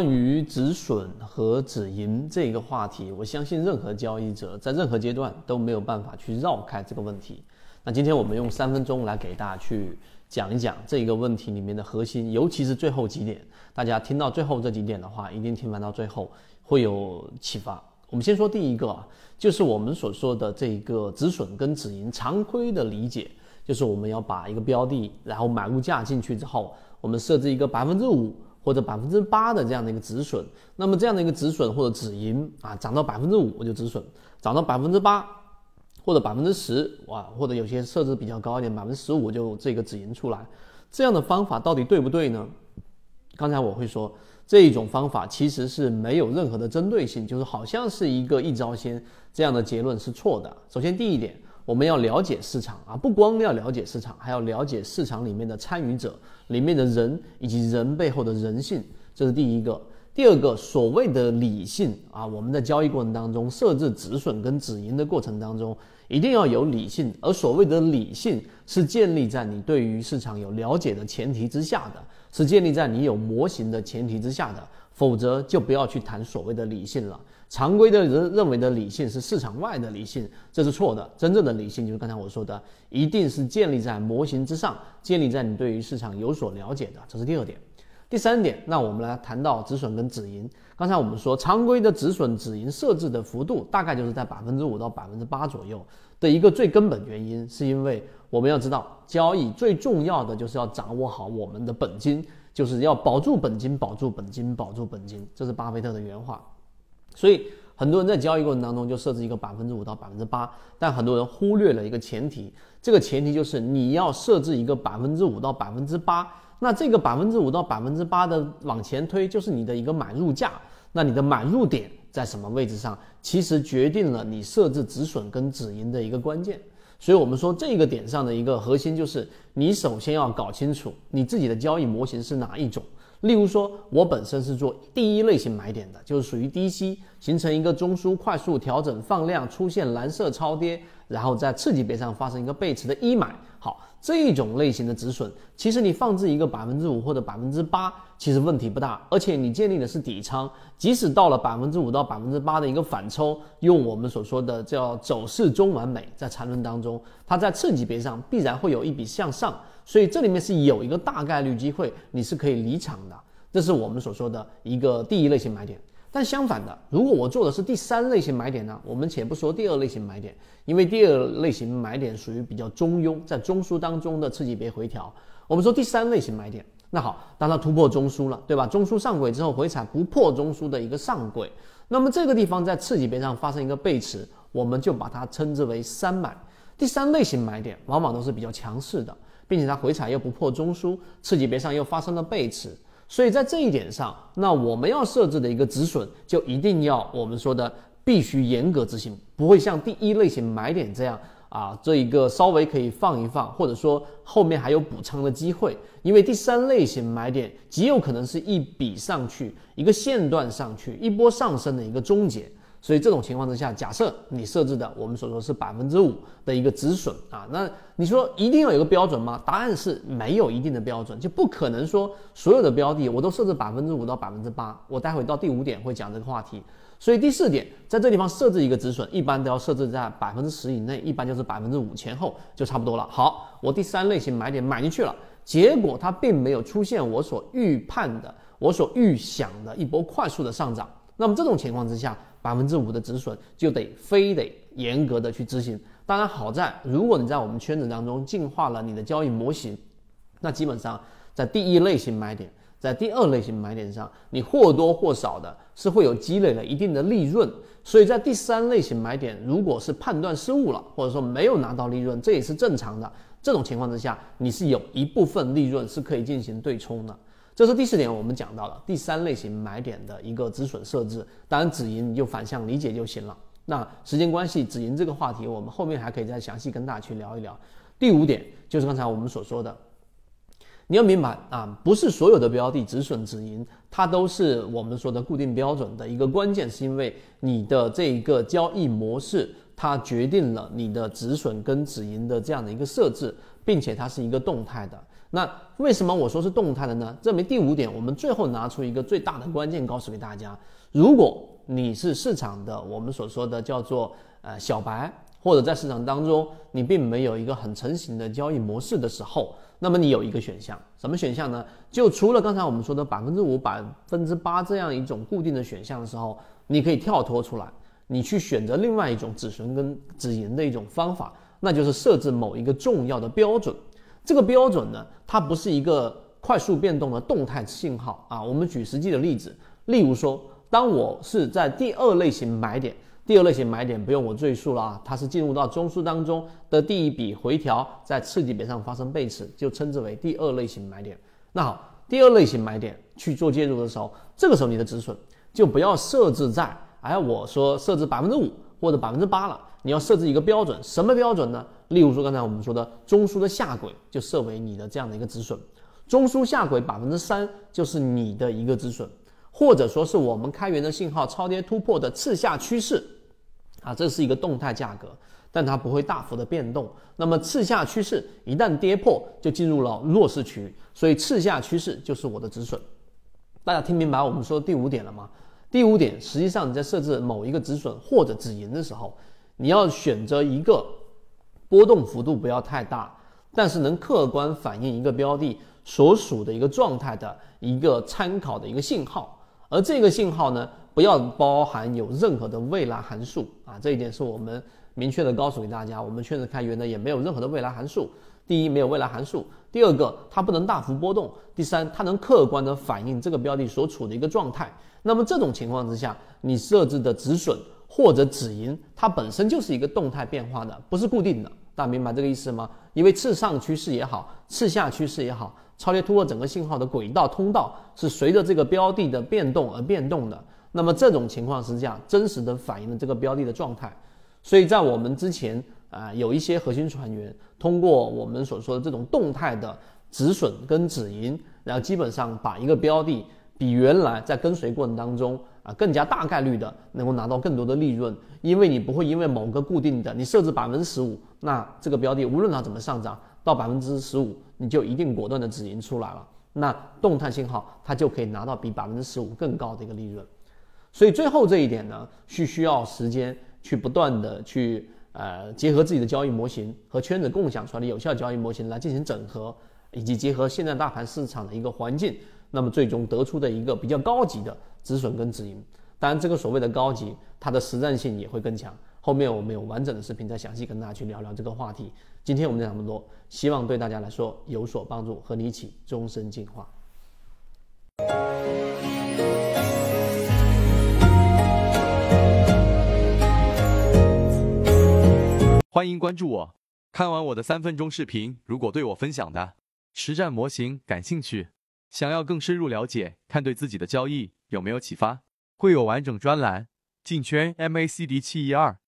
关于止损和止盈这个话题，我相信任何交易者在任何阶段都没有办法去绕开这个问题。那今天我们用三分钟来给大家去讲一讲这个问题里面的核心，尤其是最后几点。大家听到最后这几点的话，一定听完到最后会有启发。我们先说第一个啊，就是我们所说的这个止损跟止盈常规的理解，就是我们要把一个标的，然后买入价进去之后，我们设置一个百分之五。或者百分之八的这样的一个止损，那么这样的一个止损或者止盈啊，涨到百分之五我就止损，涨到百分之八或者百分之十哇，或者有些设置比较高一点，百分之十五就这个止盈出来，这样的方法到底对不对呢？刚才我会说这一种方法其实是没有任何的针对性，就是好像是一个一招鲜这样的结论是错的。首先第一点。我们要了解市场啊，不光要了解市场，还要了解市场里面的参与者、里面的人以及人背后的人性，这是第一个。第二个，所谓的理性啊，我们在交易过程当中设置止损跟止盈的过程当中，一定要有理性。而所谓的理性，是建立在你对于市场有了解的前提之下的，是建立在你有模型的前提之下的，否则就不要去谈所谓的理性了。常规的人认为的理性是市场外的理性，这是错的。真正的理性就是刚才我说的，一定是建立在模型之上，建立在你对于市场有所了解的。这是第二点。第三点，那我们来谈到止损跟止盈。刚才我们说，常规的止损止盈设置的幅度大概就是在百分之五到百分之八左右的一个最根本原因，是因为我们要知道，交易最重要的就是要掌握好我们的本金，就是要保住本金，保住本金，保住本金。这是巴菲特的原话。所以很多人在交易过程当中就设置一个百分之五到百分之八，但很多人忽略了一个前提，这个前提就是你要设置一个百分之五到百分之八，那这个百分之五到百分之八的往前推就是你的一个买入价，那你的买入点在什么位置上，其实决定了你设置止损跟止盈的一个关键。所以我们说这个点上的一个核心就是你首先要搞清楚你自己的交易模型是哪一种。例如说，我本身是做第一类型买点的，就是属于低吸，形成一个中枢快速调整放量，出现蓝色超跌，然后在次级别上发生一个背驰的一买。好，这种类型的止损，其实你放置一个百分之五或者百分之八，其实问题不大，而且你建立的是底仓，即使到了百分之五到百分之八的一个反抽，用我们所说的叫走势中完美，在缠论当中，它在次级别上必然会有一笔向上。所以这里面是有一个大概率机会，你是可以离场的，这是我们所说的一个第一类型买点。但相反的，如果我做的是第三类型买点呢？我们且不说第二类型买点，因为第二类型买点属于比较中庸，在中枢当中的次级别回调。我们说第三类型买点，那好，当它突破中枢了，对吧？中枢上轨之后回踩不破中枢的一个上轨，那么这个地方在次级别上发生一个背驰，我们就把它称之为三买。第三类型买点往往都是比较强势的。并且它回踩又不破中枢，次级别上又发生了背驰，所以在这一点上，那我们要设置的一个止损就一定要我们说的必须严格执行，不会像第一类型买点这样啊，这一个稍微可以放一放，或者说后面还有补仓的机会，因为第三类型买点极有可能是一笔上去，一个线段上去，一波上升的一个终结。所以这种情况之下，假设你设置的我们所说是百分之五的一个止损啊，那你说一定要有个标准吗？答案是没有一定的标准，就不可能说所有的标的我都设置百分之五到百分之八。我待会到第五点会讲这个话题。所以第四点，在这地方设置一个止损，一般都要设置在百分之十以内，一般就是百分之五前后就差不多了。好，我第三类型买点买进去了，结果它并没有出现我所预判的、我所预想的一波快速的上涨。那么这种情况之下，百分之五的止损就得非得严格的去执行。当然，好在如果你在我们圈子当中进化了你的交易模型，那基本上在第一类型买点，在第二类型买点上，你或多或少的是会有积累了一定的利润。所以在第三类型买点，如果是判断失误了，或者说没有拿到利润，这也是正常的。这种情况之下，你是有一部分利润是可以进行对冲的。这是第四点，我们讲到了第三类型买点的一个止损设置。当然，止盈你就反向理解就行了。那时间关系，止盈这个话题我们后面还可以再详细跟大家去聊一聊。第五点就是刚才我们所说的，你要明白啊，不是所有的标的止损止盈它都是我们说的固定标准的一个关键，是因为你的这一个交易模式，它决定了你的止损跟止盈的这样的一个设置，并且它是一个动态的。那为什么我说是动态的呢？证明第五点，我们最后拿出一个最大的关键，告诉给大家：如果你是市场的我们所说的叫做呃小白，或者在市场当中你并没有一个很成型的交易模式的时候，那么你有一个选项，什么选项呢？就除了刚才我们说的百分之五、百分之八这样一种固定的选项的时候，你可以跳脱出来，你去选择另外一种止损跟止盈的一种方法，那就是设置某一个重要的标准。这个标准呢，它不是一个快速变动的动态信号啊。我们举实际的例子，例如说，当我是在第二类型买点，第二类型买点不用我赘述了啊，它是进入到中枢当中的第一笔回调，在次级别上发生背驰，就称之为第二类型买点。那好，第二类型买点去做介入的时候，这个时候你的止损就不要设置在，哎，我说设置百分之五或者百分之八了。你要设置一个标准，什么标准呢？例如说刚才我们说的中枢的下轨就设为你的这样的一个止损，中枢下轨百分之三就是你的一个止损，或者说是我们开源的信号超跌突破的次下趋势，啊，这是一个动态价格，但它不会大幅的变动。那么次下趋势一旦跌破，就进入了弱势区域，所以次下趋势就是我的止损。大家听明白我们说的第五点了吗？第五点，实际上你在设置某一个止损或者止盈的时候。你要选择一个波动幅度不要太大，但是能客观反映一个标的所属的一个状态的一个参考的一个信号，而这个信号呢，不要包含有任何的未来函数啊，这一点是我们明确的告诉给大家，我们确实开源呢也没有任何的未来函数。第一，没有未来函数；第二个，它不能大幅波动；第三，它能客观的反映这个标的所处的一个状态。那么这种情况之下，你设置的止损。或者止盈，它本身就是一个动态变化的，不是固定的。大家明白这个意思吗？因为次上趋势也好，次下趋势也好，超跌突破整个信号的轨道通道是随着这个标的的变动而变动的。那么这种情况是这样，真实的反映了这个标的的状态。所以在我们之前啊，有一些核心船员通过我们所说的这种动态的止损跟止盈，然后基本上把一个标的比原来在跟随过程当中。啊，更加大概率的能够拿到更多的利润，因为你不会因为某个固定的你设置百分之十五，那这个标的无论它怎么上涨到百分之十五，你就一定果断的止盈出来了。那动态信号它就可以拿到比百分之十五更高的一个利润。所以最后这一点呢，是需要时间去不断的去呃结合自己的交易模型和圈子共享出来的有效交易模型来进行整合，以及结合现在大盘市场的一个环境，那么最终得出的一个比较高级的。止损跟止盈，当然这个所谓的高级，它的实战性也会更强。后面我们有完整的视频再详细跟大家去聊聊这个话题。今天我们讲这么多，希望对大家来说有所帮助，和你一起终身进化。欢迎关注我，看完我的三分钟视频，如果对我分享的实战模型感兴趣，想要更深入了解，看对自己的交易。有没有启发？会有完整专栏，进圈 MACD 七一二。